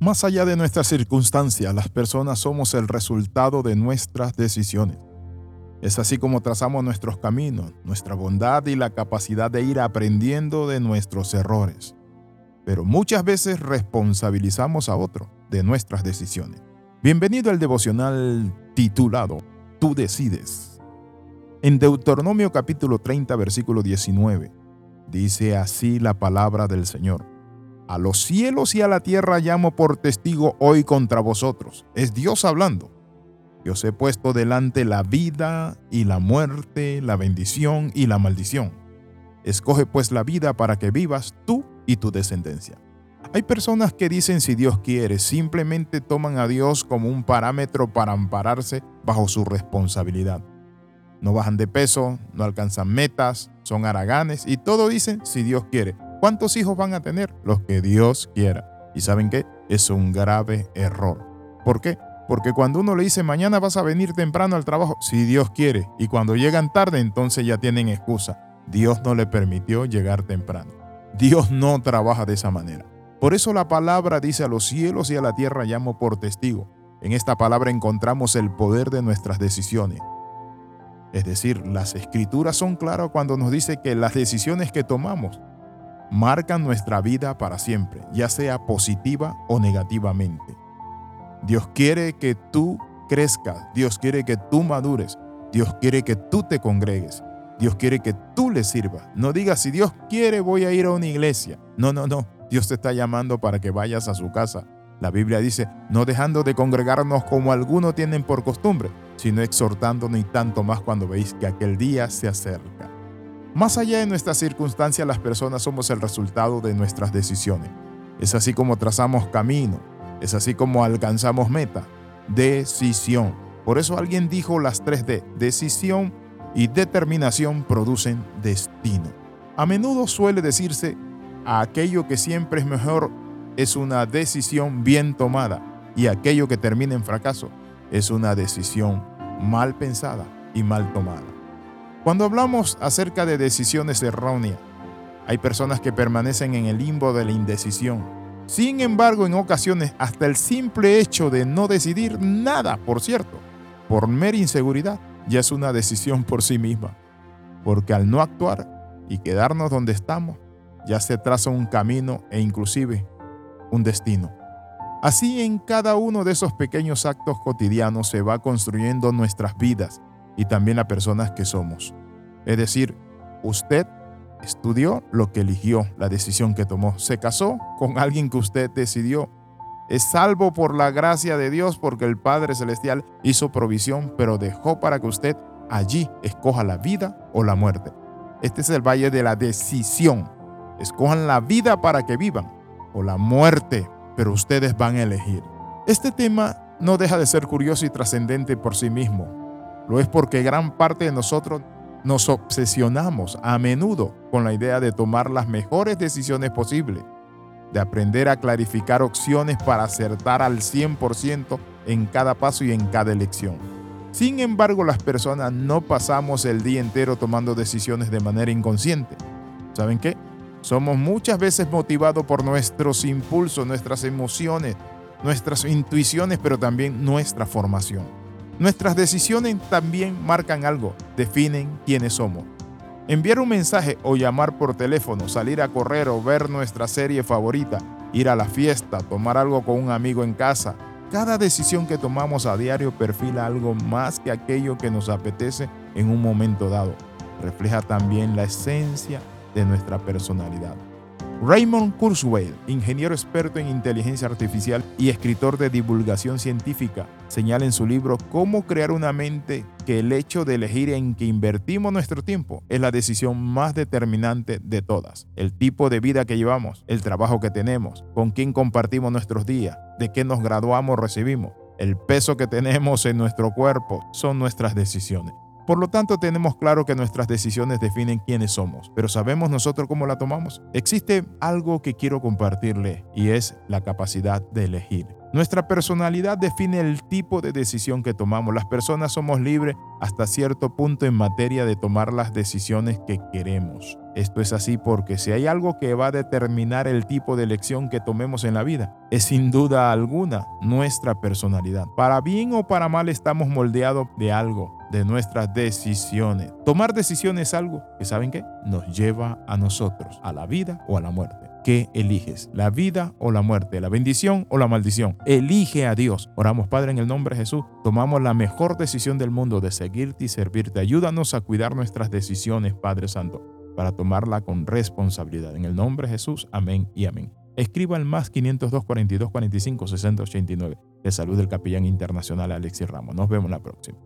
Más allá de nuestras circunstancias, las personas somos el resultado de nuestras decisiones. Es así como trazamos nuestros caminos, nuestra bondad y la capacidad de ir aprendiendo de nuestros errores. Pero muchas veces responsabilizamos a otro de nuestras decisiones. Bienvenido al devocional titulado Tú decides. En Deuteronomio capítulo 30 versículo 19 dice así la palabra del Señor. A los cielos y a la tierra llamo por testigo hoy contra vosotros. Es Dios hablando. Yo os he puesto delante la vida y la muerte, la bendición y la maldición. Escoge pues la vida para que vivas tú y tu descendencia. Hay personas que dicen si Dios quiere, simplemente toman a Dios como un parámetro para ampararse bajo su responsabilidad. No bajan de peso, no alcanzan metas, son haraganes y todo dicen si Dios quiere. ¿Cuántos hijos van a tener? Los que Dios quiera. ¿Y saben qué? Es un grave error. ¿Por qué? Porque cuando uno le dice mañana vas a venir temprano al trabajo, si Dios quiere, y cuando llegan tarde, entonces ya tienen excusa. Dios no le permitió llegar temprano. Dios no trabaja de esa manera. Por eso la palabra dice a los cielos y a la tierra llamo por testigo. En esta palabra encontramos el poder de nuestras decisiones. Es decir, las escrituras son claras cuando nos dice que las decisiones que tomamos marcan nuestra vida para siempre, ya sea positiva o negativamente. Dios quiere que tú crezcas, Dios quiere que tú madures, Dios quiere que tú te congregues, Dios quiere que tú le sirvas. No digas, si Dios quiere voy a ir a una iglesia. No, no, no. Dios te está llamando para que vayas a su casa. La Biblia dice, no dejando de congregarnos como algunos tienen por costumbre, sino exhortándonos y tanto más cuando veis que aquel día se acerca. Más allá de nuestras circunstancias, las personas somos el resultado de nuestras decisiones. Es así como trazamos camino, es así como alcanzamos meta. Decisión. Por eso alguien dijo las tres D, decisión y determinación producen destino. A menudo suele decirse, aquello que siempre es mejor es una decisión bien tomada y aquello que termina en fracaso es una decisión mal pensada y mal tomada. Cuando hablamos acerca de decisiones erróneas, hay personas que permanecen en el limbo de la indecisión. Sin embargo, en ocasiones, hasta el simple hecho de no decidir nada, por cierto, por mera inseguridad, ya es una decisión por sí misma. Porque al no actuar y quedarnos donde estamos, ya se traza un camino e inclusive un destino. Así en cada uno de esos pequeños actos cotidianos se va construyendo nuestras vidas y también las personas que somos. Es decir, usted estudió lo que eligió, la decisión que tomó. Se casó con alguien que usted decidió. Es salvo por la gracia de Dios porque el Padre Celestial hizo provisión, pero dejó para que usted allí escoja la vida o la muerte. Este es el valle de la decisión. Escojan la vida para que vivan o la muerte, pero ustedes van a elegir. Este tema no deja de ser curioso y trascendente por sí mismo. Lo es porque gran parte de nosotros nos obsesionamos a menudo con la idea de tomar las mejores decisiones posibles, de aprender a clarificar opciones para acertar al 100% en cada paso y en cada elección. Sin embargo, las personas no pasamos el día entero tomando decisiones de manera inconsciente. ¿Saben qué? Somos muchas veces motivados por nuestros impulsos, nuestras emociones, nuestras intuiciones, pero también nuestra formación. Nuestras decisiones también marcan algo, definen quiénes somos. Enviar un mensaje o llamar por teléfono, salir a correr o ver nuestra serie favorita, ir a la fiesta, tomar algo con un amigo en casa. Cada decisión que tomamos a diario perfila algo más que aquello que nos apetece en un momento dado. Refleja también la esencia de nuestra personalidad. Raymond Kurzweil, ingeniero experto en inteligencia artificial y escritor de divulgación científica, señala en su libro Cómo crear una mente que el hecho de elegir en que invertimos nuestro tiempo es la decisión más determinante de todas. El tipo de vida que llevamos, el trabajo que tenemos, con quién compartimos nuestros días, de qué nos graduamos o recibimos, el peso que tenemos en nuestro cuerpo, son nuestras decisiones. Por lo tanto, tenemos claro que nuestras decisiones definen quiénes somos, pero ¿sabemos nosotros cómo la tomamos? Existe algo que quiero compartirle y es la capacidad de elegir. Nuestra personalidad define el tipo de decisión que tomamos. Las personas somos libres hasta cierto punto en materia de tomar las decisiones que queremos. Esto es así porque si hay algo que va a determinar el tipo de elección que tomemos en la vida, es sin duda alguna nuestra personalidad. Para bien o para mal estamos moldeados de algo, de nuestras decisiones. Tomar decisiones es algo que, ¿saben qué? Nos lleva a nosotros, a la vida o a la muerte. ¿Qué eliges? ¿La vida o la muerte? ¿La bendición o la maldición? Elige a Dios. Oramos, Padre, en el nombre de Jesús. Tomamos la mejor decisión del mundo de seguirte y servirte. Ayúdanos a cuidar nuestras decisiones, Padre Santo, para tomarla con responsabilidad. En el nombre de Jesús, amén y amén. Escriba al más 502 42 45 60 89. De salud del capellán internacional Alexis Ramos. Nos vemos la próxima.